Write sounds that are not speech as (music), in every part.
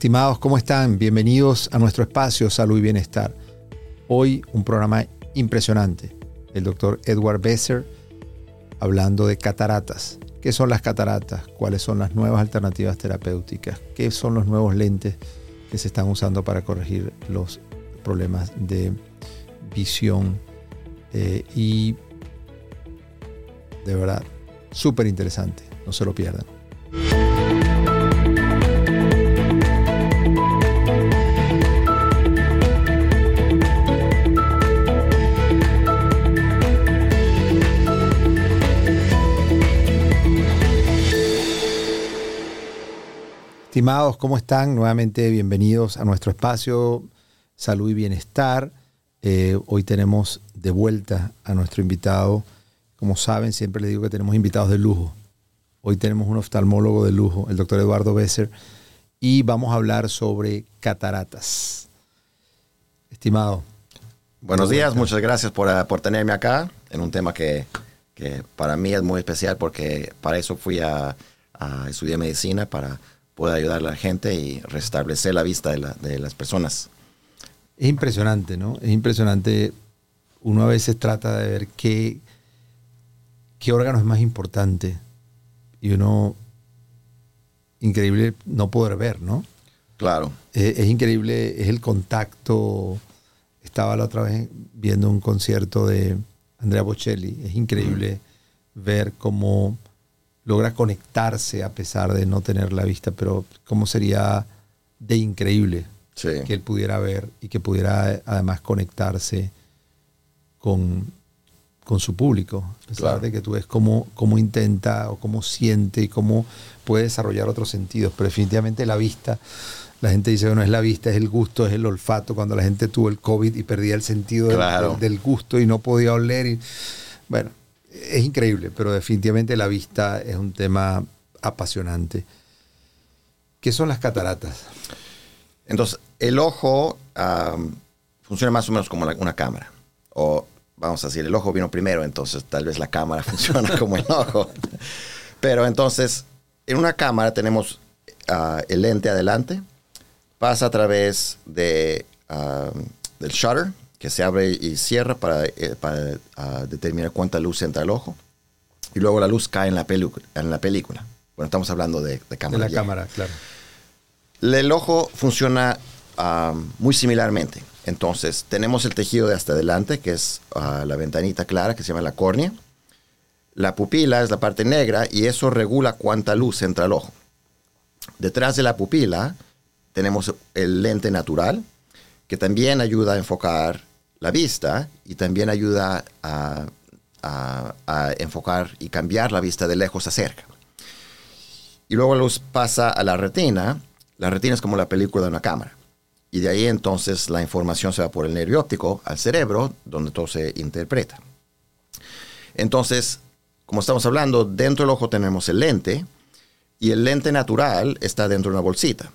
Estimados, ¿cómo están? Bienvenidos a nuestro espacio Salud y Bienestar. Hoy un programa impresionante. El doctor Edward Besser hablando de cataratas. ¿Qué son las cataratas? ¿Cuáles son las nuevas alternativas terapéuticas? ¿Qué son los nuevos lentes que se están usando para corregir los problemas de visión? Eh, y de verdad, súper interesante. No se lo pierdan. Estimados, ¿cómo están? Nuevamente bienvenidos a nuestro espacio Salud y Bienestar. Eh, hoy tenemos de vuelta a nuestro invitado. Como saben, siempre les digo que tenemos invitados de lujo. Hoy tenemos un oftalmólogo de lujo, el doctor Eduardo Besser, y vamos a hablar sobre cataratas. Estimado. Buenos días, muchas gracias por, uh, por, tenerme acá en un tema que, que, para mí es muy especial porque para eso fui a, a estudiar medicina, para pueda ayudar a la gente y restablecer la vista de, las personas. Es impresionante, ¿no? Es impresionante. Uno a veces trata de ver qué, qué órgano es más importante y uno, increíble no poder ver, ¿no? Claro. Es, es, increíble, es el contacto. Estaba la otra vez viendo un concierto de Andrea Bocelli. Es increíble ver cómo logra conectarse a pesar de no tener la vista, pero cómo sería de increíble que él pudiera ver y que pudiera además conectarse con, con su público. A pesar de que tú ves cómo, cómo intenta o cómo siente y cómo puede desarrollar otros sentidos, pero definitivamente la vista, la gente dice, bueno, es la vista, es el gusto, es el olfato, cuando la gente tuvo el COVID y perdía el sentido del, del, gusto y no podía oler. Y, bueno, es increíble, pero definitivamente la vista es un tema apasionante. ¿Qué son las cataratas? Entonces, el ojo funciona más o menos como una cámara. O vamos a decir, el ojo vino primero, entonces tal vez la cámara (laughs) funciona como el ojo. Pero entonces, en una cámara tenemos uh, el lente adelante, pasa a través de, del shutter, que se abre y cierra para, eh, para uh, determinar cuánta luz entra al ojo. Y luego la luz cae en la, en la película. Bueno, estamos hablando de, de cámara. De la cámara, claro. El ojo funciona uh, muy similarmente. Entonces, tenemos el tejido de hasta adelante, que es uh, la ventanita clara, que se llama la córnea. La pupila es la parte negra y eso regula cuánta luz entra al ojo. Detrás de la pupila tenemos el lente natural, que también ayuda a enfocar la vista y también ayuda a, enfocar y cambiar la vista de lejos a cerca. Y luego luz pasa a la retina. La retina es como la película de una cámara. Y de ahí entonces la información se va por el nervio óptico al cerebro, donde todo se interpreta. Entonces, como estamos hablando, dentro del ojo tenemos el lente y el lente natural está dentro de una bolsita.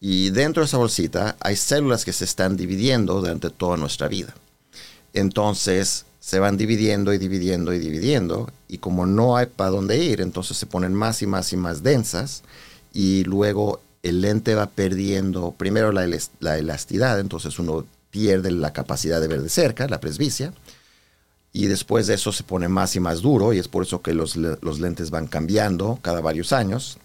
Y dentro de esa bolsita hay células que se están dividiendo durante toda nuestra vida. Entonces se van dividiendo y dividiendo y dividiendo. Y como no hay para dónde ir, entonces se ponen más y más y más densas. Y luego el lente va perdiendo primero la, la elasticidad, entonces uno pierde la capacidad de ver de cerca, la presbicia. Y después de eso se pone más y más duro y es por eso que los, los lentes van cambiando cada varios años.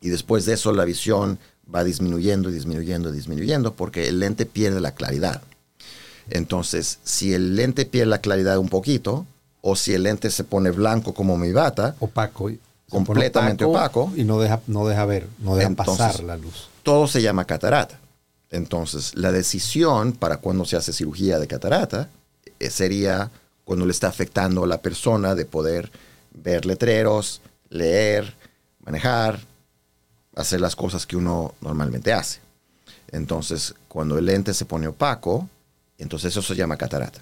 Y después de eso la visión va disminuyendo, disminuyendo, disminuyendo, porque el lente pierde la claridad. Entonces, si el lente pierde la claridad un poquito, o si el lente se pone blanco como mi bata, opaco, completamente opaco, y no deja, no deja ver, no deja pasar la luz. Todo se llama catarata. Entonces, la decisión para cuando se hace cirugía de catarata eh, sería cuando le está afectando a la persona de poder ver letreros, leer, manejar, hacer las cosas que uno normalmente hace. Entonces, cuando el lente se pone opaco, entonces eso se llama catarata.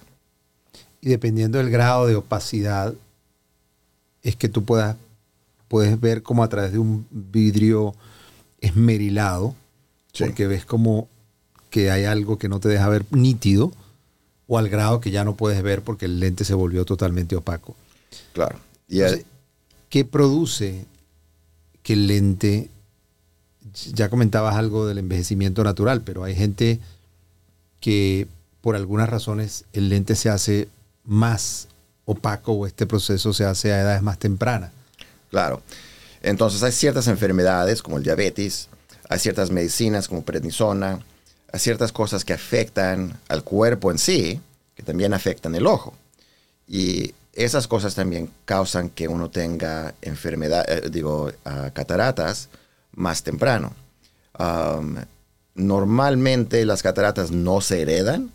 Y dependiendo del grado de opacidad, es que tú puedas, puedes ver como a través de un vidrio esmerilado, porque ves como que hay algo que no te deja ver nítido, o al grado que ya no puedes ver porque el lente se volvió totalmente opaco. Claro. ¿Qué produce que el lente ya comentabas algo del envejecimiento natural, pero hay gente que por algunas razones el lente se hace más opaco o este proceso se hace a edades más tempranas. Claro. Entonces hay ciertas enfermedades como el diabetes, hay ciertas medicinas como prednisona, hay ciertas cosas que afectan al cuerpo en sí, que también afectan el ojo. Y esas cosas también causan que uno tenga enfermedad, eh, digo, ah, cataratas más temprano. normalmente las cataratas no se heredan,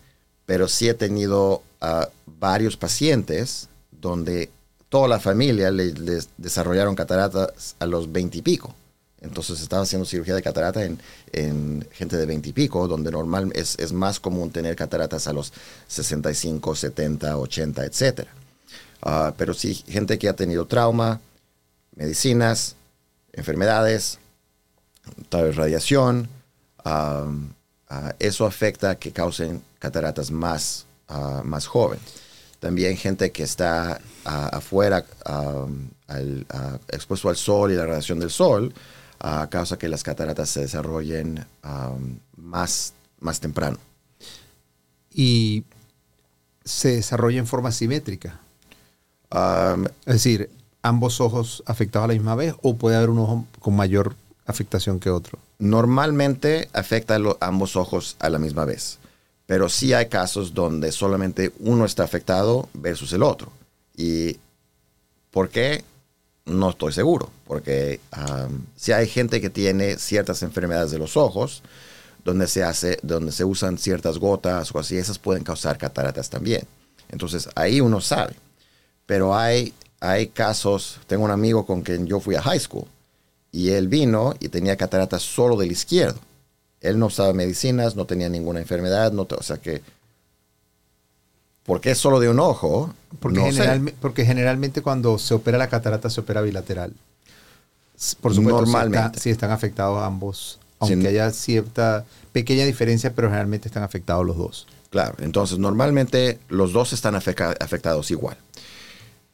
pero sí he tenido ah, varios pacientes donde toda la familia les desarrollaron cataratas a los 20 y pico. Entonces estaba haciendo cirugía de catarata en, gente de 20 y pico, donde normal es, es, más común tener cataratas a los 65, 70, 80, etc. pero sí, gente que ha tenido trauma, medicinas, enfermedades, tal vez radiación, eso afecta que causen cataratas más, uh, más joven. También gente que está afuera expuesto al sol y la radiación del sol causa que las cataratas se desarrollen más, más temprano. Y se desarrolla en forma simétrica. es decir, ambos ojos afectados a la misma vez o puede haber un ojo con mayor afectación que otro. Normalmente afecta a ambos ojos a la misma vez. Pero sí hay casos donde solamente uno está afectado versus el otro. ¿Y por qué? No estoy seguro. Porque si hay gente que tiene ciertas enfermedades de los ojos, donde se, hace, donde se usan ciertas gotas o así, esas pueden causar cataratas también. Entonces ahí uno sabe. Pero hay, hay casos, tengo un amigo con quien yo fui a high school y él vino y tenía cataratas solo del izquierdo él no usaba medicinas, no tenía ninguna enfermedad, no o sea que... ¿Por qué solo de un ojo? Porque, porque generalmente cuando se opera la catarata se opera bilateral. Por supuesto, Normalmente. Si, están afectados ambos, aunque haya cierta pequeña diferencia, pero generalmente están afectados los dos. Claro, entonces normalmente los dos están afectados igual.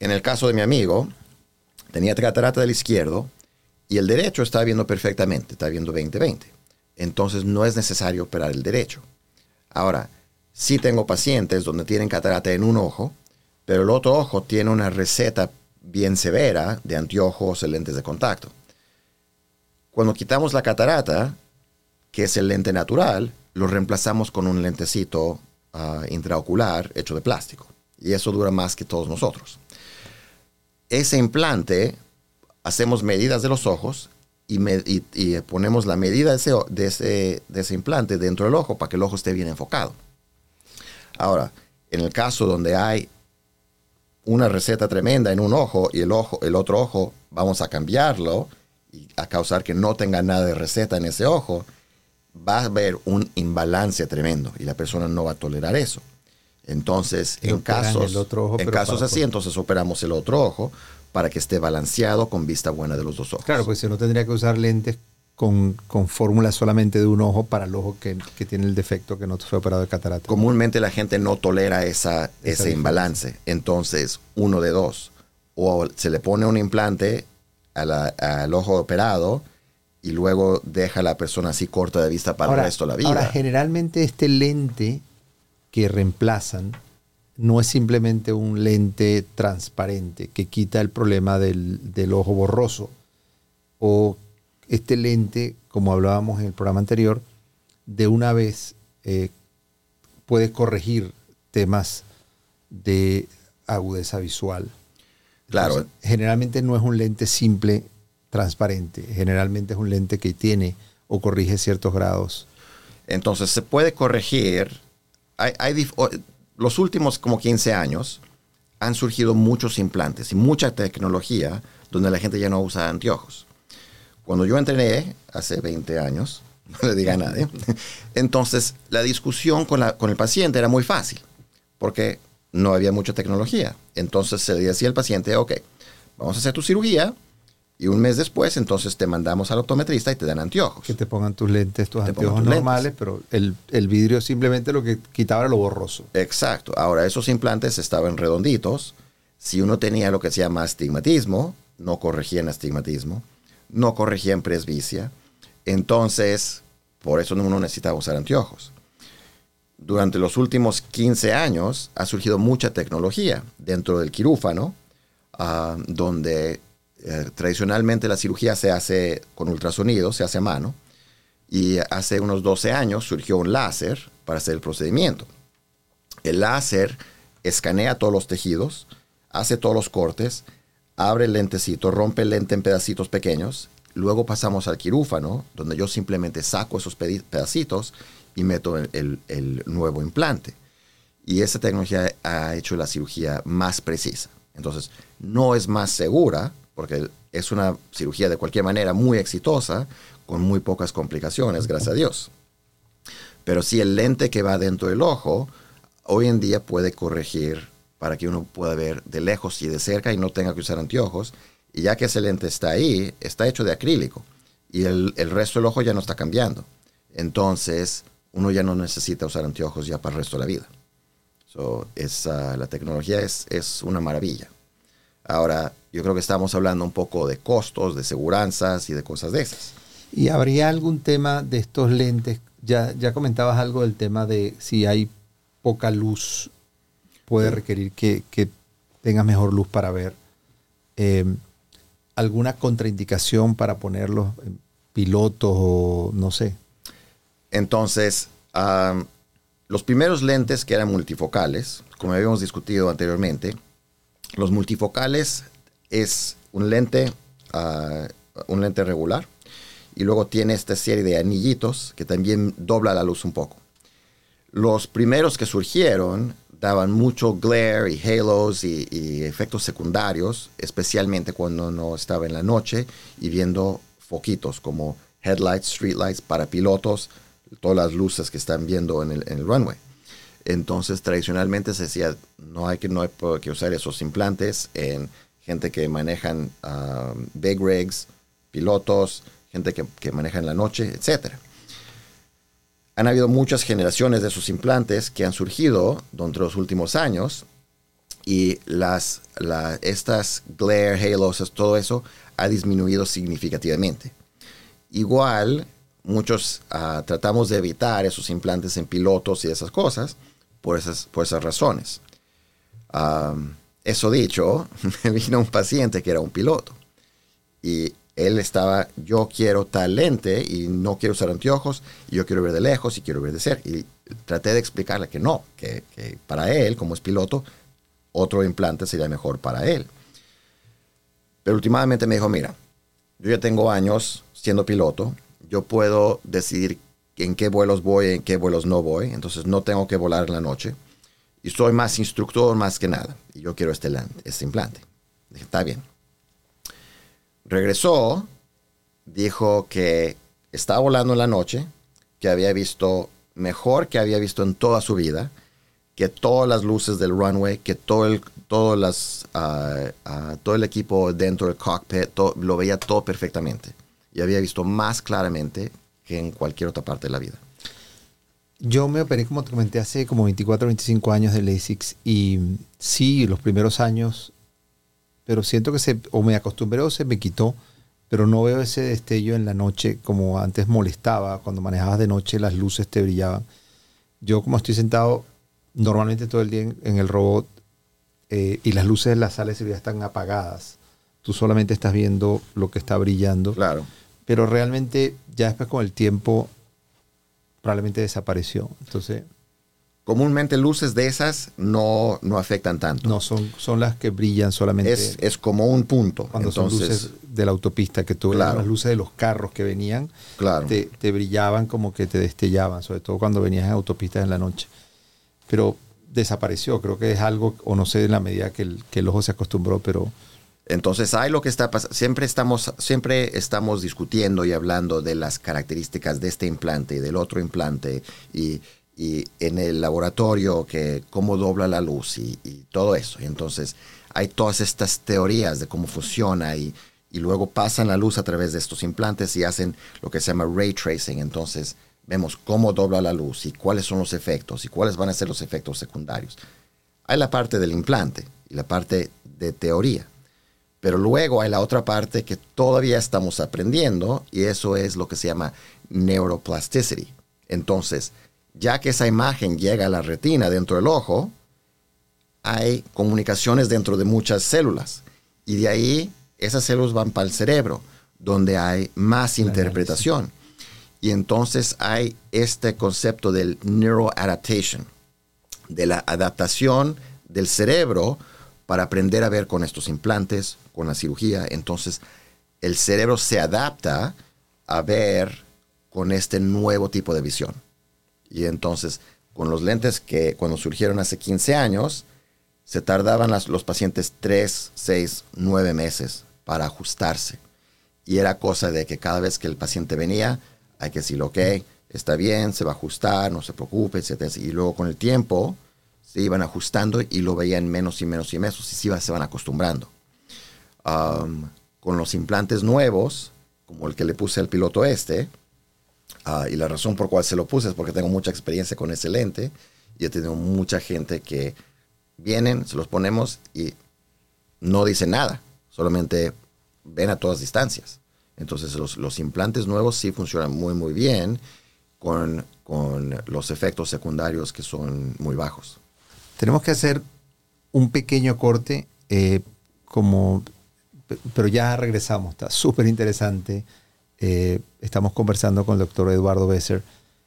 En el caso de mi amigo, tenía catarata del izquierdo y el derecho estaba viendo perfectamente, está viendo 20-20 entonces no es necesario operar el derecho. Ahora, sí tengo pacientes donde tienen catarata en un ojo, pero el otro ojo tiene una receta bien severa de anteojos y lentes de contacto. Cuando quitamos la catarata, que es el lente natural, lo reemplazamos con un lentecito ah, intraocular hecho de plástico. Y eso dura más que todos nosotros. Ese implante, hacemos medidas de los ojos y, ponemos la medida de ese, de, ese, implante dentro del ojo para que el ojo esté bien enfocado. Ahora, en el caso donde hay una receta tremenda en un ojo y el, ojo, el otro ojo vamos a cambiarlo y a causar que no tenga nada de receta en ese ojo, va a haber un imbalance tremendo y la persona no va a tolerar eso. Entonces, en casos, en casos así, entonces operamos el otro ojo para que esté balanceado con vista buena de los dos ojos. Claro, pues si no tendría que usar lentes con, con fórmula solamente de un ojo para el ojo que, tiene el defecto que no fue operado de catarata. Comúnmente la gente no tolera esa, ese imbalance. Entonces, uno de dos. O se le pone un implante al ojo operado y luego deja a la persona así corta de vista para el resto de la vida. Ahora, generalmente este lente que reemplazan no es simplemente un lente transparente que quita el problema del, ojo borroso. O este lente, como hablábamos en el programa anterior, de una vez eh, puede corregir temas de agudeza visual. Claro. generalmente no es un lente simple transparente, generalmente es un lente que tiene o corrige ciertos grados. Entonces se puede corregir. Hay, hay los últimos como 15 años han surgido muchos implantes y mucha tecnología donde la gente ya no usa anteojos. Cuando yo entrené hace 20 años, (laughs) no le diga a nadie, (laughs) entonces la discusión con, la, con el paciente era muy fácil, porque no había mucha tecnología. Entonces se le decía al paciente, ok, vamos a hacer tu cirugía, y un mes después, entonces te mandamos al optometrista y te dan anteojos. Que te pongan tus lentes, tus anteojos normales, pero el, vidrio simplemente lo que quitaba era lo borroso. Exacto. Ahora, esos implantes estaban redonditos. Si uno tenía lo que se llama astigmatismo, no corregían astigmatismo, no corregían presbicia. Entonces, por eso uno necesita usar anteojos. Durante los últimos 15 años ha surgido mucha tecnología dentro del quirófano, ah, donde eh, tradicionalmente la cirugía se hace con ultrasonido, se hace a mano, y hace unos 12 años surgió un láser para hacer el procedimiento. El láser escanea todos los tejidos, hace todos los cortes, abre el lentecito, rompe el lente en pedacitos pequeños, luego pasamos al quirófano, donde yo simplemente saco esos pedacitos y meto el, el, nuevo implante. Y esa tecnología ha hecho la cirugía más precisa. Entonces, no es más segura, porque es una cirugía de cualquier manera muy exitosa, con muy pocas complicaciones, gracias a Dios. Pero si el lente que va dentro del ojo, hoy en día puede corregir para que uno pueda ver de lejos y de cerca y no tenga que usar anteojos. Y ya que ese lente está ahí, está hecho de acrílico y el, resto del ojo ya no está cambiando. Entonces, uno ya no necesita usar anteojos ya para el resto de la vida. So, la tecnología es, es una maravilla. Ahora, yo creo que estamos hablando un poco de costos, de seguranzas y de cosas de esas. ¿Y habría algún tema de estos lentes? Ya, ya comentabas algo del tema de si hay poca luz, puede requerir que, que tengas mejor luz para ver. Em, ¿Alguna contraindicación para ponerlos en pilotos o no sé? Entonces, los primeros lentes que eran multifocales, como habíamos discutido anteriormente, los multifocales es un lente, ah, un lente regular y luego tiene esta serie de anillitos que también dobla la luz un poco. Los primeros que surgieron daban mucho glare y halos y, efectos secundarios, especialmente cuando no estaba en la noche y viendo foquitos como headlights, streetlights para pilotos, todas las luces que están viendo en el, runway. Entonces, tradicionalmente se decía, no hay que, no hay que usar esos implantes en gente que manejan um, big rigs, pilotos, gente que, que maneja en la noche, etc. Han habido muchas generaciones de esos implantes que han surgido durante los últimos años y las, estas glare, halos, todo eso ha disminuido significativamente. Igual, muchos ah, tratamos de evitar esos implantes en pilotos y esas cosas por esas, por esas razones. eso dicho, (laughs) me vino un paciente que era un piloto y él estaba, yo quiero tal lente y no quiero usar anteojos, y yo quiero ver de lejos y quiero ver de cerca. Y traté de explicarle que no, que, para él, como es piloto, otro implante sería mejor para él. Pero últimamente me dijo, mira, yo ya tengo años siendo piloto, yo puedo decidir en qué vuelos voy, en qué vuelos no voy, entonces no tengo que volar en la noche. Y soy más instructor más que nada, y yo quiero este, este implante. Dije, está bien regresó, dijo que estaba volando en la noche, que había visto mejor que había visto en toda su vida, que todas las luces del runway, que todo el, las, ah, ah, todo el equipo dentro del cockpit lo veía todo perfectamente. Y había visto más claramente que en cualquier otra parte de la vida. Yo me operé, como te comenté, hace como 24, 25 años de LASIX y sí, los primeros años pero siento que se, o me acostumbré o se me quitó, pero no veo ese destello en la noche como antes molestaba, cuando manejabas de noche las luces te brillaban. Yo como estoy sentado normalmente todo el día en, el robot eh, y las luces de la sala de seguridad están apagadas, tú solamente estás viendo lo que está brillando. Claro. Pero realmente ya después con el tiempo probablemente desapareció. Entonces comúnmente luces de esas no, no afectan tanto. No, son, son las que brillan solamente. Es, como un punto. Cuando son luces de la autopista, que tú las luces de los carros que venían, claro. te, brillaban como que te destellaban, sobre todo cuando venías en autopistas en la noche. Pero desapareció, creo que es algo, o no sé en la medida que el, que el ojo se acostumbró, pero... Entonces hay lo que está pasando, siempre estamos, siempre estamos discutiendo y hablando de las características de este implante y del otro implante y y en el laboratorio que cómo dobla la luz y, todo eso. Y entonces hay todas estas teorías de cómo funciona y, y, luego pasan la luz a través de estos implantes y hacen lo que se llama ray tracing. Entonces vemos cómo dobla la luz y cuáles son los efectos y cuáles van a ser los efectos secundarios. Hay la parte del implante y la parte de teoría. Pero luego hay la otra parte que todavía estamos aprendiendo y eso es lo que se llama neuroplasticity. Entonces, ya que esa imagen llega a la retina dentro del ojo, hay comunicaciones dentro de muchas células. Y de ahí esas células van para el cerebro, donde hay más interpretación. Y entonces hay este concepto del neuroadaptation, de la adaptación del cerebro para aprender a ver con estos implantes, con la cirugía. Entonces, el cerebro se adapta a ver con este nuevo tipo de visión. Y entonces, con los lentes que cuando surgieron hace 15 años, se tardaban los pacientes 3, 6, 9 meses para ajustarse. Y era cosa de que cada vez que el paciente venía, hay que decirle, ok, está bien, se va a ajustar, no se preocupe, etc. Y luego con el tiempo se iban ajustando y lo veían menos y menos y menos y se, se van acostumbrando. con los implantes nuevos, como el que le puse al piloto este, ah, y la razón por cual se lo puse es porque tengo mucha experiencia con ese lente y he tenido mucha gente que vienen, se los ponemos y no dicen nada, solamente ven a todas distancias. Entonces los, implantes nuevos sí funcionan muy muy bien con, los efectos secundarios que son muy bajos. Tenemos que hacer un pequeño corte, eh, como, pero ya regresamos, está súper interesante. Eh, estamos conversando con el doctor Eduardo Besser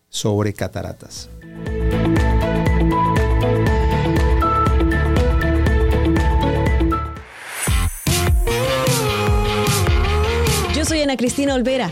sobre cataratas. Ana Cristina Olvera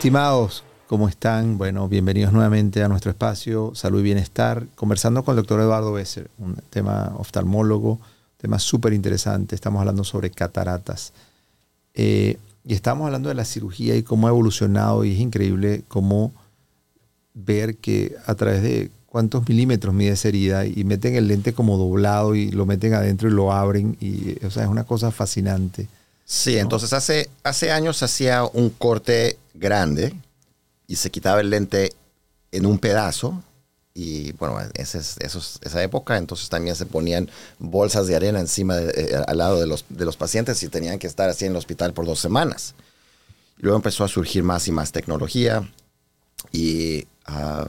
Estimados, ¿cómo están? Bueno, bienvenidos nuevamente a nuestro espacio Salud y Bienestar, conversando con el doctor Eduardo Besser, un tema oftalmólogo, tema súper interesante. Estamos hablando sobre cataratas. Eh, y estamos hablando de la cirugía y cómo ha evolucionado y es increíble cómo ver que a través de cuántos milímetros mide esa herida y meten el lente como doblado y lo meten adentro y lo abren y o sea, es una cosa fascinante. Sí, entonces hace, hace años hacía un corte grande y se quitaba el lente en un pedazo. Y bueno, esa, es, esa época, entonces también se ponían bolsas de arena encima, eh, al lado de los, de los pacientes y tenían que estar así en el hospital por dos semanas. Y luego empezó a surgir más y más tecnología y ah,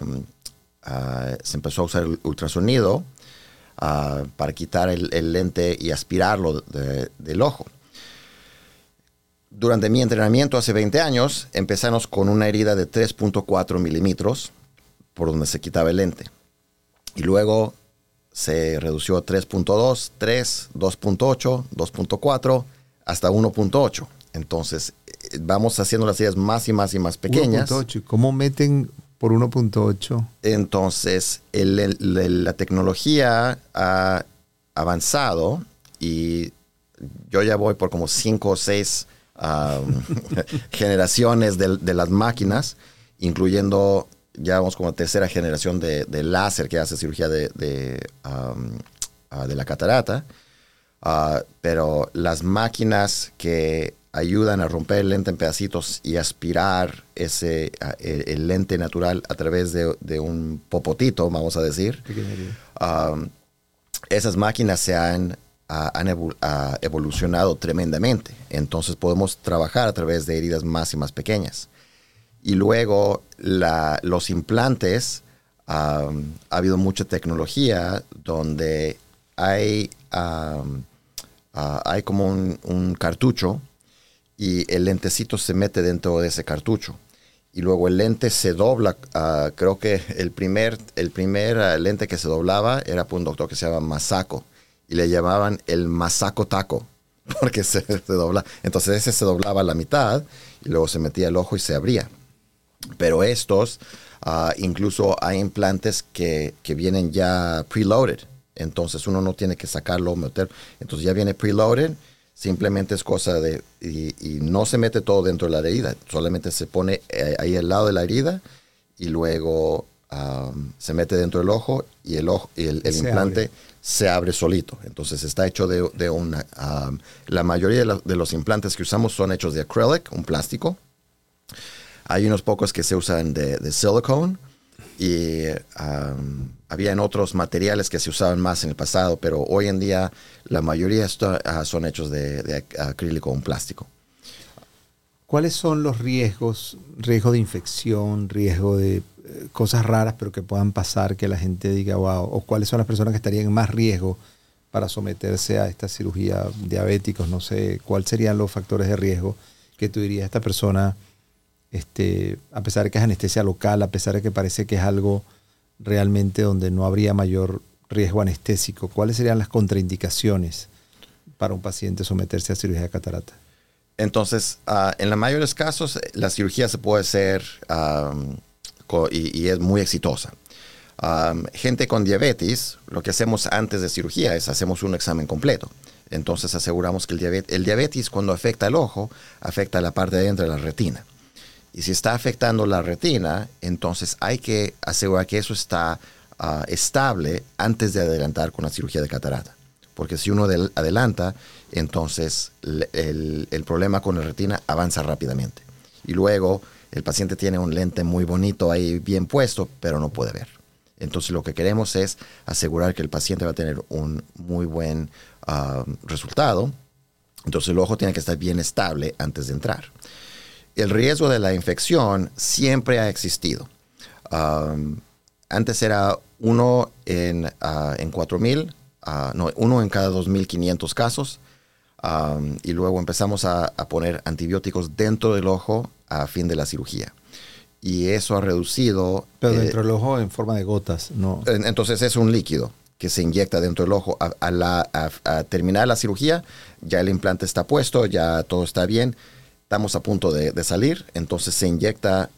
se empezó a usar el ultrasonido ah, para quitar el, lente y aspirarlo del ojo durante mi entrenamiento hace 20 años, empezamos con una herida de 3.4 milímetros por donde se quitaba el lente. Y luego se redució a 3.2, 3, 2.8, 2.4, hasta 1.8. Entonces, eh, vamos haciendo las heridas más y más y más pequeñas. 1.8. ¿Cómo meten por 1.8? Entonces, la tecnología ha avanzado y yo ya voy por como 5 o 6 (laughs) generaciones de, las máquinas, incluyendo ya vamos como tercera generación de, láser que hace cirugía de, de, ah, la catarata. Ah, pero las máquinas que ayudan a romper el lente en pedacitos y aspirar ese, ah, el, lente natural a través de, un popotito, vamos a decir. esas máquinas se han han evolucionado tremendamente. Entonces podemos trabajar a través de heridas más y más pequeñas. Y luego los implantes, ha habido mucha tecnología donde hay, hay como un, cartucho y el lentecito se mete dentro de ese cartucho. Y luego el lente se dobla. Ah, creo que el primer, el primer ah, lente que se doblaba era por un doctor que se llama Masako y le llamaban el masaco taco, (laughs) porque se, dobla. Entonces ese se doblaba a la mitad y luego se metía el ojo y se abría. Pero estos, ah, incluso hay implantes que, vienen ya preloaded. Entonces uno no tiene que sacarlo, meter. Entonces ya viene preloaded. Simplemente es cosa de. Y, no se mete todo dentro de la herida. Solamente se pone eh, ahí al lado de la herida y luego um, se mete dentro del ojo y el, ojo, y el, implante se abre solito. Entonces está hecho de, una... Um, la mayoría de, los implantes que usamos son hechos de acrylic, un plástico. Hay unos pocos que se usan de, silicone y um, había en otros materiales que se usaban más en el pasado, pero hoy en día la mayoría uh, son hechos de, de acrílico, un plástico. ¿Cuáles son los riesgos? Riesgo de infección, riesgo de cosas raras, pero que puedan pasar, que la gente diga, wow, o cuáles son las personas que estarían en más riesgo para someterse a esta cirugía, diabéticos, no sé, cuáles serían los factores de riesgo que tú dirías, esta persona, este, a pesar de que es anestesia local, a pesar de que parece que es algo realmente donde no habría mayor riesgo anestésico, ¿cuáles serían las contraindicaciones para un paciente someterse a cirugía de catarata? Entonces, ah, en la mayoría de los casos, la cirugía se puede hacer y, es muy exitosa. gente con diabetes, lo que hacemos antes de cirugía es hacemos un examen completo. Entonces aseguramos que el diabetes, el diabetes cuando afecta el ojo, afecta la parte de dentro de la retina. Y si está afectando la retina, entonces hay que asegurar que eso está ah, estable antes de adelantar con la cirugía de catarata. Porque si uno adelanta, entonces el, el problema con la retina avanza rápidamente. Y luego el paciente tiene un lente muy bonito ahí bien puesto, pero no puede ver. Entonces lo que queremos es asegurar que el paciente va a tener un muy buen ah, resultado. Entonces el ojo tiene que estar bien estable antes de entrar. El riesgo de la infección siempre ha existido. antes era uno en, uh, en 4.000, ah, no, uno en cada 2.500 casos. y luego empezamos a, poner antibióticos dentro del ojo a fin de la cirugía. Y eso ha reducido... Pero dentro eh, del ojo en forma de gotas, ¿no? Entonces es un líquido que se inyecta dentro del ojo. A, la, a, terminar la cirugía, ya el implante está puesto, ya todo está bien, estamos a punto de, de salir, entonces se inyecta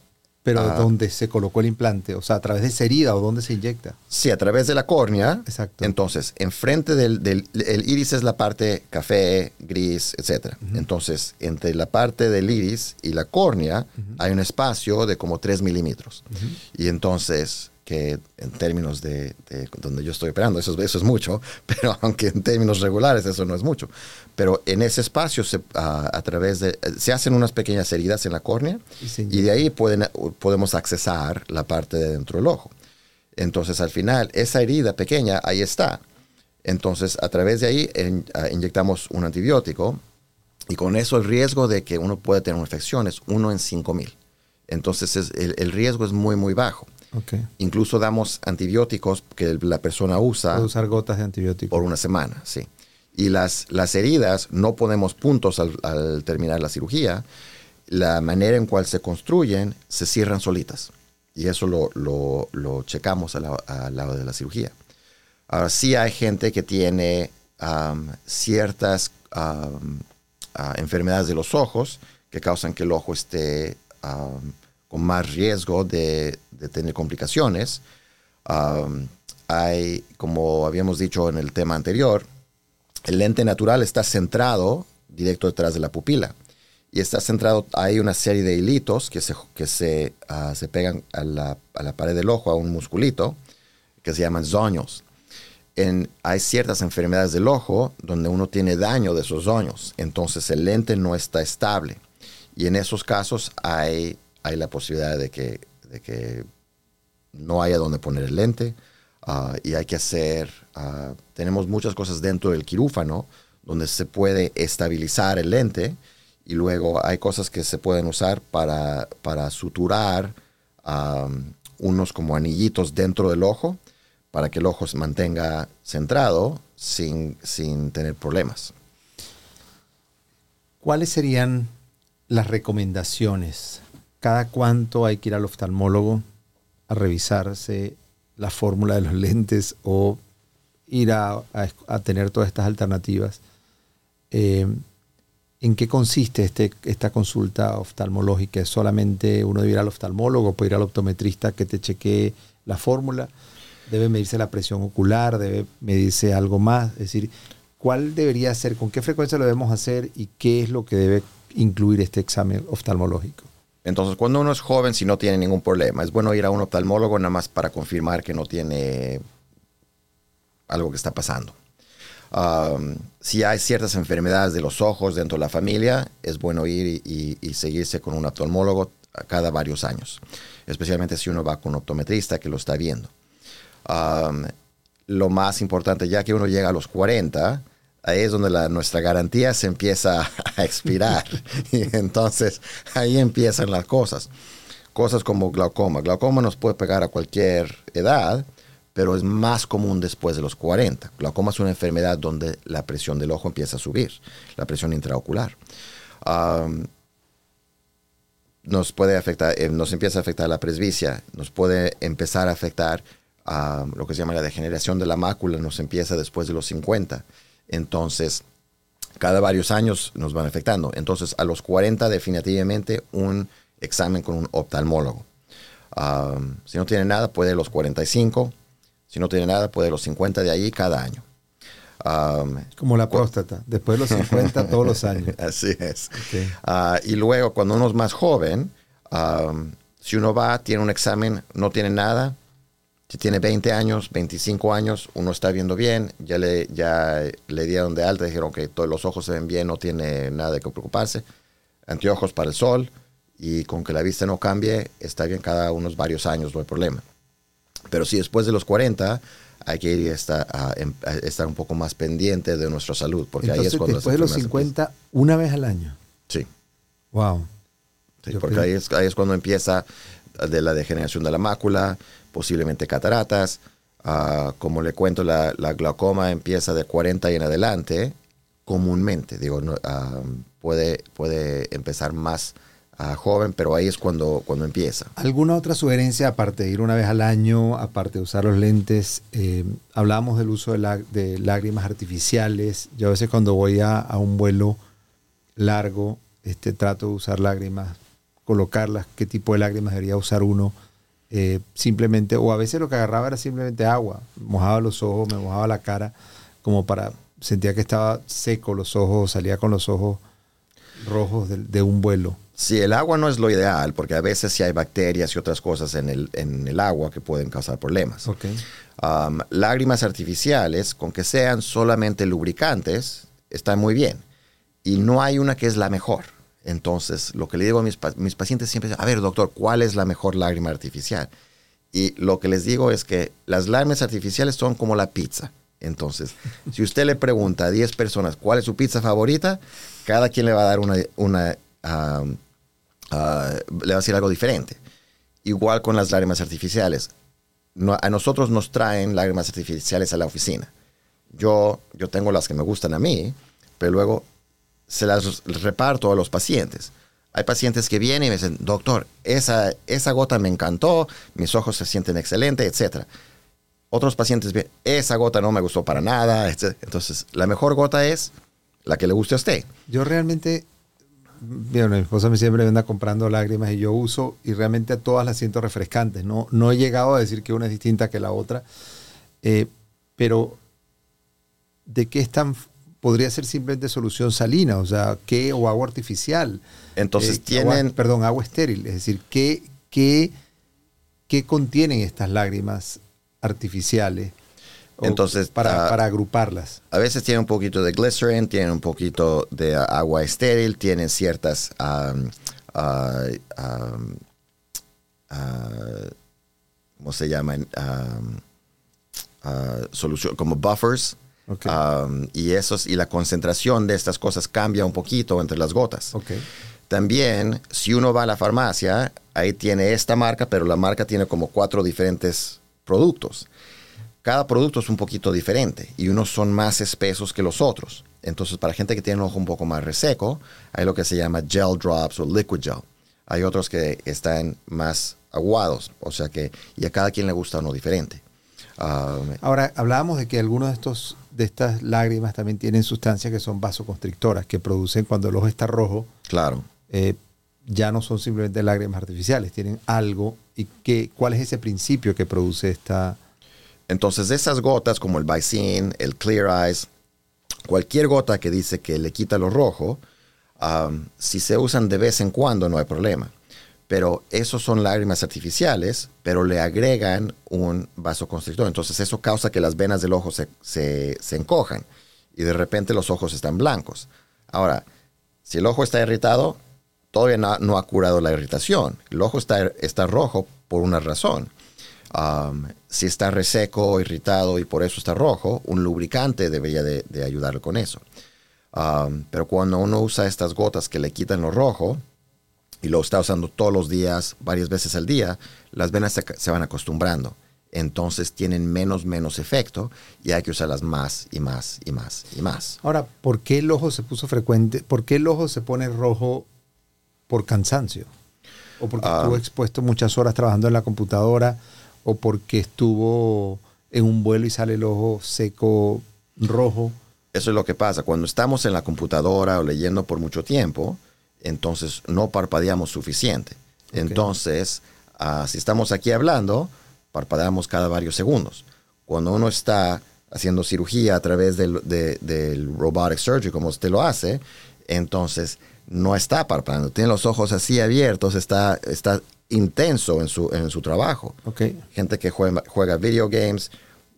pero ¿dónde se colocó el implante? O sea, ¿a través de esa herida o dónde se inyecta? Sí, a través de la córnea. Exacto. Entonces, enfrente del, del el iris es la parte café, gris, etc. Entonces, entre la parte del iris y la córnea hay un espacio de como 3 milímetros. Y entonces, que en términos de, donde yo estoy operando, eso, eso es mucho, (laughs) pero aunque en términos regulares eso no es mucho. Pero en ese espacio se, a, través de, se hacen unas pequeñas heridas en la córnea y, de ahí pueden, podemos accesar la parte de dentro del ojo. Entonces al final esa herida pequeña ahí está. Entonces a través de ahí inyectamos un antibiótico y con eso el riesgo de que uno pueda tener una infección es uno en 5000. Entonces el, el riesgo es muy, muy bajo. Incluso damos antibióticos que la persona usa. Puede usar gotas de antibióticos. Por una semana, sí. Y las, las heridas, no ponemos puntos al, terminar la cirugía. La manera en cual se construyen, se cierran solitas. Y eso lo, lo, checamos al, lado de la cirugía. Ahora, sí hay gente que tiene ciertas ah, enfermedades de los ojos que causan que el ojo esté con más riesgo de, tener complicaciones. hay, como habíamos dicho en el tema anterior, el lente natural está centrado directo detrás de la pupila. Y está centrado, hay una serie de hilitos que se, que se, ah, se pegan a la, a la, pared del ojo, a un musculito, que se llaman zoños. En, hay ciertas enfermedades del ojo donde uno tiene daño de esos zoños, entonces el lente no está estable. Y en esos casos hay hay la posibilidad de que, de que no haya donde poner el lente ah, y hay que hacer, ah, tenemos muchas cosas dentro del quirófano donde se puede estabilizar el lente y luego hay cosas que se pueden usar para, para suturar unos como anillitos dentro del ojo para que el ojo se mantenga centrado sin, sin tener problemas. ¿Cuáles serían las recomendaciones cada cuánto hay que ir al oftalmólogo a revisarse la fórmula de los lentes o ir a, tener todas estas alternativas. Eh, ¿En qué consiste este, esta consulta oftalmológica? ¿Es solamente uno debe ir al oftalmólogo, puede ir al optometrista que te chequee la fórmula? Debe medirse la presión ocular, debe medirse algo más. Es decir, ¿cuál debería ser, con qué frecuencia lo debemos hacer y qué es lo que debe incluir este examen oftalmológico? Entonces, cuando uno es joven, si no tiene ningún problema, es bueno ir a un oftalmólogo nada más para confirmar que no tiene algo que está pasando. Si hay ciertas enfermedades de los ojos dentro de la familia, es bueno ir y, seguirse con un oftalmólogo cada varios años, especialmente si uno va con un optometrista que lo está viendo. Lo más importante, ya que uno llega a los 40, ahí es donde la, nuestra garantía se empieza (laughs) a expirar. (laughs) y entonces ahí empiezan las cosas. Cosas como glaucoma. Glaucoma nos puede pegar a cualquier edad, pero es más común después de los 40. Glaucoma es una enfermedad donde la presión del ojo empieza a subir, la presión intraocular. nos puede afectar, eh, nos empieza a afectar la presbicia, nos puede empezar a afectar lo que se llama la degeneración de la mácula, nos empieza después de los 50. Entonces, cada varios años nos van afectando. Entonces, a los 40 definitivamente un examen con un oftalmólogo. si no tiene nada, puede a los 45 si no tiene nada, puede los 50 de ahí cada año. Como la próstata, después de los 50 (laughs) todos los años. Así es. Ah, y luego, cuando uno es más joven, si uno va, tiene un examen, no tiene nada, si tiene 20 años, 25 años, uno está viendo bien, ya le, ya le dieron de alta, dijeron que todos los ojos se ven bien, no tiene nada de que preocuparse. Anteojos para el sol y con que la vista no cambie, está bien cada unos varios años, no hay problema. Pero si después de los 40 hay que ir a, em, a, estar un poco más pendiente de nuestra salud, porque ahí es cuando... Después de los 50, una vez al año. Sí. Wow. Sí, porque ahí es, ahí es, cuando empieza de la degeneración de la mácula, posiblemente cataratas. Ah, como le cuento, la, la, glaucoma empieza de 40 y en adelante, comúnmente. Digo, ah, puede, puede empezar más joven, pero ahí es cuando, cuando empieza. ¿Alguna otra sugerencia, aparte de ir una vez al año, aparte de usar los lentes? Eh, hablábamos del uso de, de, lágrimas artificiales. Yo a veces cuando voy a, a, un vuelo largo, este, trato de usar lágrimas, colocarlas, qué tipo de lágrimas debería usar uno. Eh, simplemente, o a veces lo que agarraba era simplemente agua, mojaba los ojos, me mojaba la cara, como para, sentía que estaba seco los ojos, salía con los ojos rojos de, de un vuelo. Sí, el agua no es lo ideal, porque a veces sí hay bacterias y otras cosas en el, en el agua que pueden causar problemas. Um, lágrimas artificiales, con que sean solamente lubricantes, están muy bien. Y no hay una que es la mejor. Entonces, lo que le digo a mis, mis pacientes siempre es, a ver, doctor, ¿cuál es la mejor lágrima artificial? Y lo que les digo es que las lágrimas artificiales son como la pizza. Entonces, si usted le pregunta a 10 personas cuál es su pizza favorita, cada quien le va a dar una, una le va a decir algo diferente. Igual con las lágrimas artificiales. a nosotros nos traen lágrimas artificiales a la oficina. Yo, yo tengo las que me gustan a mí, pero luego se las reparto a los pacientes. Hay pacientes que vienen y me dicen, doctor, esa, esa gota me encantó, mis ojos se sienten excelentes, etc. Otros pacientes esa gota no me gustó para nada. Entonces, la mejor gota es la que le guste a usted. Yo realmente Bien, mi esposa me siempre anda comprando lágrimas y yo uso y realmente a todas las siento refrescantes. No, no he llegado a decir que una es distinta que la otra, eh, pero ¿de qué están? Podría ser simplemente solución salina, o sea, ¿qué? O agua artificial. Entonces eh, tienen... perdón, agua estéril. Es decir, ¿qué, qué, qué contienen estas lágrimas artificiales? Entonces, para, para, agruparlas. A veces tienen un poquito de glycerin, tienen un poquito de agua estéril, tienen ciertas um, ¿cómo se llaman? solución, como buffers. Y, esos, y la concentración de estas cosas cambia un poquito entre las gotas. También, si uno va a la farmacia, ahí tiene esta marca, pero la marca tiene como cuatro diferentes productos cada producto es un poquito diferente y unos son más espesos que los otros. Entonces, para gente que tiene un ojo un poco más reseco, hay lo que se llama gel drops o liquid gel. Hay otros que están más aguados, o sea que, y a cada quien le gusta uno diferente. Um, Ahora, hablábamos de que algunos de, estos, de estas lágrimas también tienen sustancias que son vasoconstrictoras, que producen cuando el ojo está rojo. Claro. Eh, ya no son simplemente lágrimas artificiales, tienen algo. ¿Y qué, cuál es ese principio que produce esta, Entonces, esas gotas como el Vicin, el Clear Eyes, cualquier gota que dice que le quita lo rojo, um, si se usan de vez en cuando no hay problema. Pero esos son lágrimas artificiales, pero le agregan un vasoconstrictor. Entonces eso causa que las venas del ojo se, se, se encojan y de repente los ojos están blancos. Ahora, si el ojo está irritado, todavía no, ha curado la irritación. El ojo está, está rojo por una razón. Um, si está reseco irritado y por eso está rojo, un lubricante debería de, de ayudar con eso. Um, pero cuando uno usa estas gotas que le quitan lo rojo y lo está usando todos los días, varias veces al día, las venas se, se van acostumbrando entonces tienen menos, menos efecto y hay que usarlas más y más y más y más. Ahora, ¿por qué el ojo se puso frecuente? ¿Por qué el ojo se pone rojo por cansancio? ¿O porque ah. estuvo expuesto muchas horas trabajando en la computadora? ¿O porque estuvo en un vuelo y sale el ojo seco, rojo? Eso es lo que pasa. Cuando estamos en la computadora o leyendo por mucho tiempo, entonces no parpadeamos suficiente. Entonces, ah, si estamos aquí hablando, parpadeamos cada varios segundos. Cuando uno está haciendo cirugía a través del, robotic surgery, como usted lo hace, entonces no está parpadeando. Tiene los ojos así abiertos, está, está intenso en su, en su trabajo. Okay. Gente que juega, juega video games.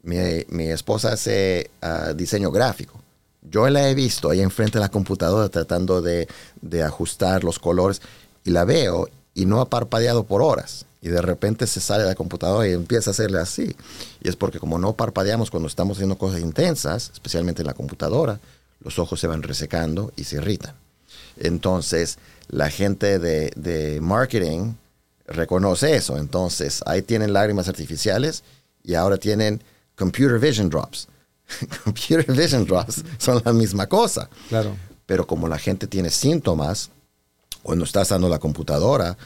Mi, esposa hace ah, diseño gráfico. Yo la he visto ahí enfrente de la computadora tratando de, de ajustar los colores y la veo y no ha parpadeado por horas y de repente se sale de la computadora y empieza a hacerle así. Y es porque como no parpadeamos cuando estamos haciendo cosas intensas, especialmente en la computadora, los ojos se van resecando y se irritan. Entonces, la gente de, de marketing reconoce eso. Entonces, ahí tienen lágrimas artificiales y ahora tienen computer vision drops. (laughs) computer vision drops son la misma cosa. Claro. Pero como la gente tiene síntomas, cuando está usando la computadora,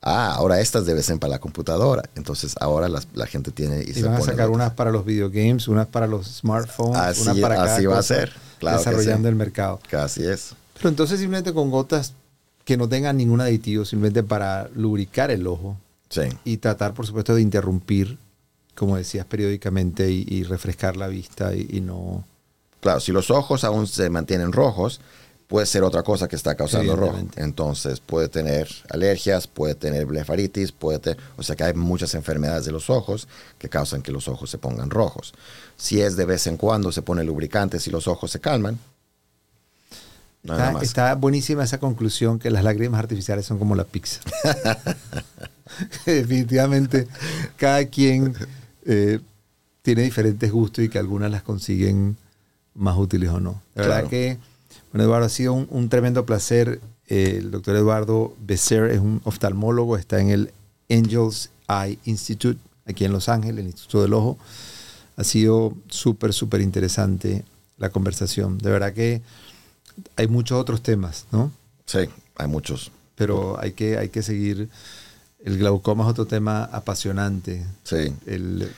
ah, ahora estas deben ser para la computadora. Entonces ahora la gente tiene... Y, van a sacar unas para los videogames, unas para los smartphones, así, una para cada Así va a ser. desarrollando el mercado. Así es. Pero entonces simplemente con gotas que no tengan ningún aditivo, simplemente para lubricar el ojo. Sí. Y tratar, por supuesto, de interrumpir, como decías, periódicamente y, refrescar la vista y, y no... Claro, si los ojos aún se mantienen rojos, puede ser otra cosa que está causando rojo. Entonces puede tener alergias, puede tener blefaritis, puede tener, o sea que hay muchas enfermedades de los ojos que causan que los ojos se pongan rojos. Si es de vez en cuando se pone lubricante, si los ojos se calman. Nada está, buenísima esa conclusión que las lágrimas artificiales son como la pizza. (laughs) (laughs) Definitivamente cada quien eh, tiene diferentes gustos y que algunas las consiguen más útiles o no. La verdad que bueno, Eduardo, ha sido un, tremendo placer. Eh, el doctor Eduardo Becer es un oftalmólogo, está en el Angels Eye Institute, aquí en Los Ángeles, el Instituto del Ojo. Ha sido súper, súper interesante la conversación. De verdad que hay muchos otros temas, ¿no? Sí, hay muchos. Pero hay que, hay que seguir. El glaucoma es otro tema apasionante. Sí. El,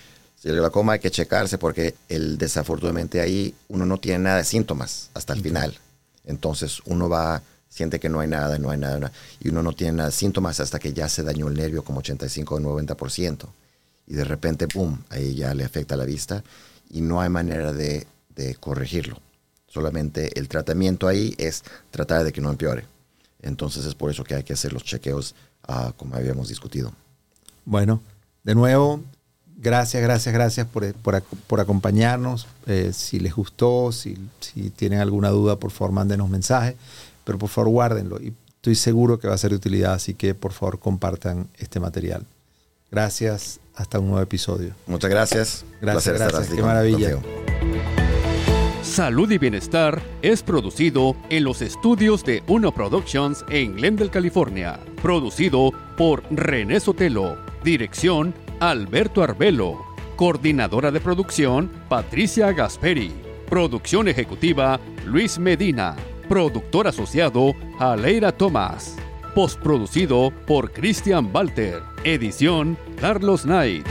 el glaucoma hay que checarse porque el, desafortunadamente ahí uno no tiene nada de síntomas hasta el final. Entonces uno va, siente que no hay nada, no hay nada, y uno no tiene nada de síntomas hasta que ya se dañó el nervio como 85 o 90%. Y de repente, ¡pum!, ahí ya le afecta la vista y no hay manera de, corregirlo. Solamente el tratamiento ahí es tratar de que no empeore. Entonces es por eso que hay que hacer los chequeos como habíamos discutido. Bueno, de nuevo, gracias, gracias, gracias por, acompañarnos. Eh, si les gustó, si, tienen alguna duda, por favor, mándenos mensaje. Pero por favor, guárdenlo. Y estoy seguro que va a ser de utilidad, así que por favor, compartan este material. Gracias. Hasta un nuevo episodio. Muchas gracias. Gracias, gracias. Qué maravilla. Salud y Bienestar es producido en los estudios de Uno Productions en Glendale, California. Producido por René Sotelo. Dirección Alberto Arbelo. Coordinadora de producción, Patricia Gasperi. Producción ejecutiva, Luis Medina. Productor asociado, Aleira Tomás. Postproducido por Christian Walter. Edición, Carlos Knight.